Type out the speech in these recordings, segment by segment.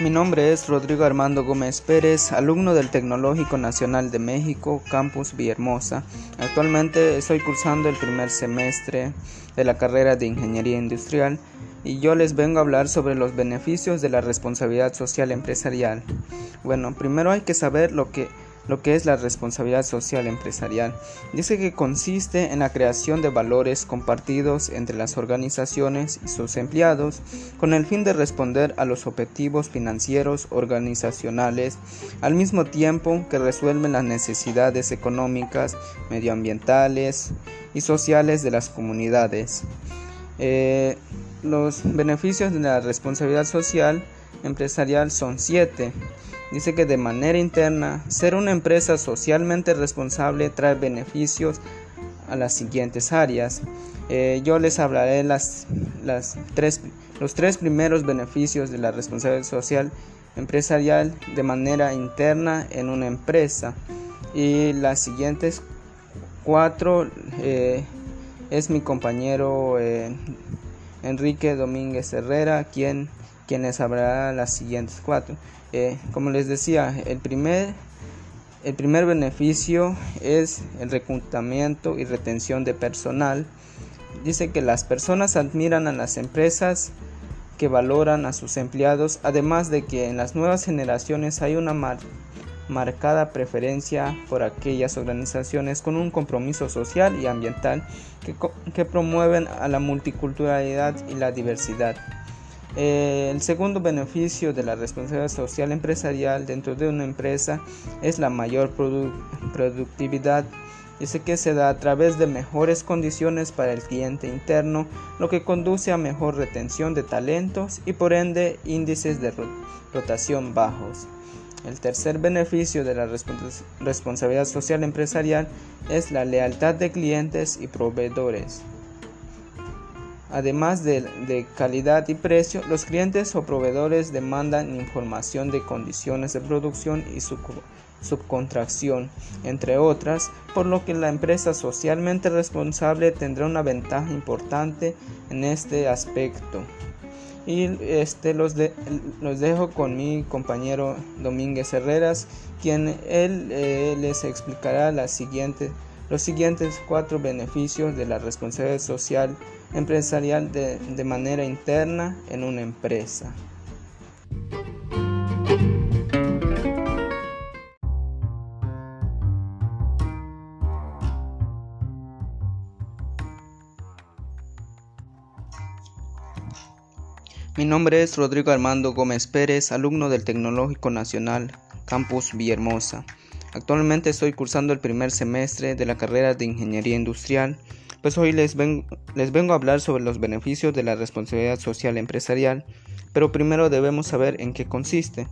Mi nombre es Rodrigo Armando Gómez Pérez, alumno del Tecnológico Nacional de México, Campus Villahermosa. Actualmente estoy cursando el primer semestre de la carrera de Ingeniería Industrial y yo les vengo a hablar sobre los beneficios de la responsabilidad social empresarial. Bueno, primero hay que saber lo que lo que es la responsabilidad social empresarial. Dice que consiste en la creación de valores compartidos entre las organizaciones y sus empleados con el fin de responder a los objetivos financieros organizacionales al mismo tiempo que resuelven las necesidades económicas, medioambientales y sociales de las comunidades. Eh, los beneficios de la responsabilidad social empresarial son siete. Dice que de manera interna, ser una empresa socialmente responsable trae beneficios a las siguientes áreas. Eh, yo les hablaré las, las tres, los tres primeros beneficios de la responsabilidad social empresarial de manera interna en una empresa. Y las siguientes cuatro eh, es mi compañero eh, Enrique Domínguez Herrera quien, quien les hablará las siguientes cuatro. Eh, como les decía, el primer, el primer beneficio es el reclutamiento y retención de personal. Dice que las personas admiran a las empresas que valoran a sus empleados, además de que en las nuevas generaciones hay una marcada preferencia por aquellas organizaciones con un compromiso social y ambiental que, que promueven a la multiculturalidad y la diversidad. Eh, el segundo beneficio de la responsabilidad social empresarial dentro de una empresa es la mayor productividad. Dice que se da a través de mejores condiciones para el cliente interno, lo que conduce a mejor retención de talentos y por ende índices de rotación bajos. El tercer beneficio de la responsabilidad social empresarial es la lealtad de clientes y proveedores. Además de, calidad y precio, los clientes o proveedores demandan información de condiciones de producción y subcontracción, entre otras, por lo que la empresa socialmente responsable tendrá una ventaja importante en este aspecto. Y este, los, los dejo con mi compañero Domínguez Herreras, quien él eh, les explicará la siguiente, los siguientes cuatro beneficios de la responsabilidad social empresarial de, de manera interna en una empresa. Mi nombre es Rodrigo Armando Gómez Pérez, alumno del Tecnológico Nacional Campus Villahermosa. Actualmente estoy cursando el primer semestre de la carrera de Ingeniería Industrial pues hoy les, vengo a hablar sobre los beneficios de la responsabilidad social empresarial, pero primero debemos saber en qué consiste.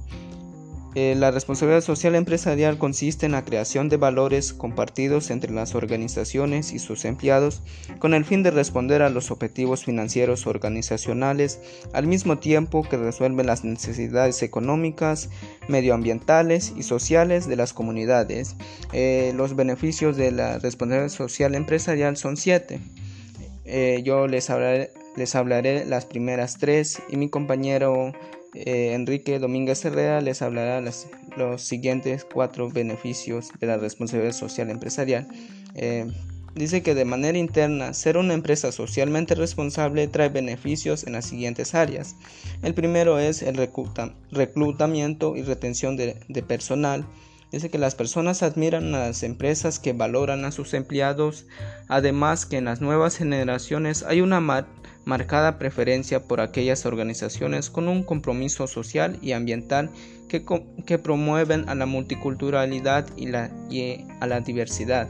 Eh, la responsabilidad social empresarial consiste en la creación de valores compartidos entre las organizaciones y sus empleados con el fin de responder a los objetivos financieros organizacionales al mismo tiempo que resuelven las necesidades económicas, medioambientales y sociales de las comunidades. Eh, los beneficios de la responsabilidad social empresarial son siete. Eh, yo les hablaré, les hablaré las primeras tres y mi compañero eh, Enrique Domínguez Herrera les hablará los siguientes cuatro beneficios de la responsabilidad social empresarial. Dice que de manera interna, ser una empresa socialmente responsable trae beneficios en las siguientes áreas. El primero es el reclutamiento y retención de, de personal. Dice que las personas admiran a las empresas que valoran a sus empleados, además que en las nuevas generaciones hay una marcada preferencia por aquellas organizaciones con un compromiso social y ambiental que, que promueven a la multiculturalidad y, la, y a la diversidad.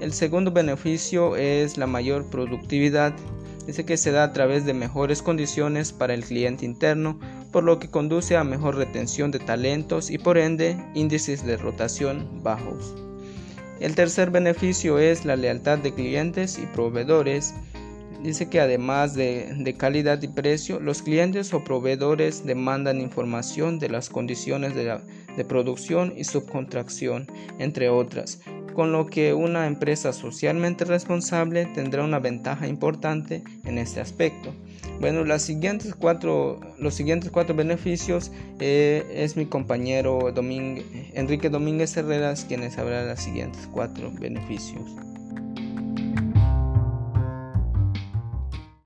El segundo beneficio es la mayor productividad. Dice que se da a través de mejores condiciones para el cliente interno, por lo que conduce a mejor retención de talentos y por ende índices de rotación bajos. El tercer beneficio es la lealtad de clientes y proveedores. Dice que además de, calidad y precio, los clientes o proveedores demandan información de las condiciones de, de producción y subcontracción, entre otras, con lo que una empresa socialmente responsable tendrá una ventaja importante en este aspecto. Bueno, las siguientes cuatro, los siguientes cuatro beneficios eh, es mi compañero Enrique Domínguez Herreras quien les hablará de los siguientes cuatro beneficios.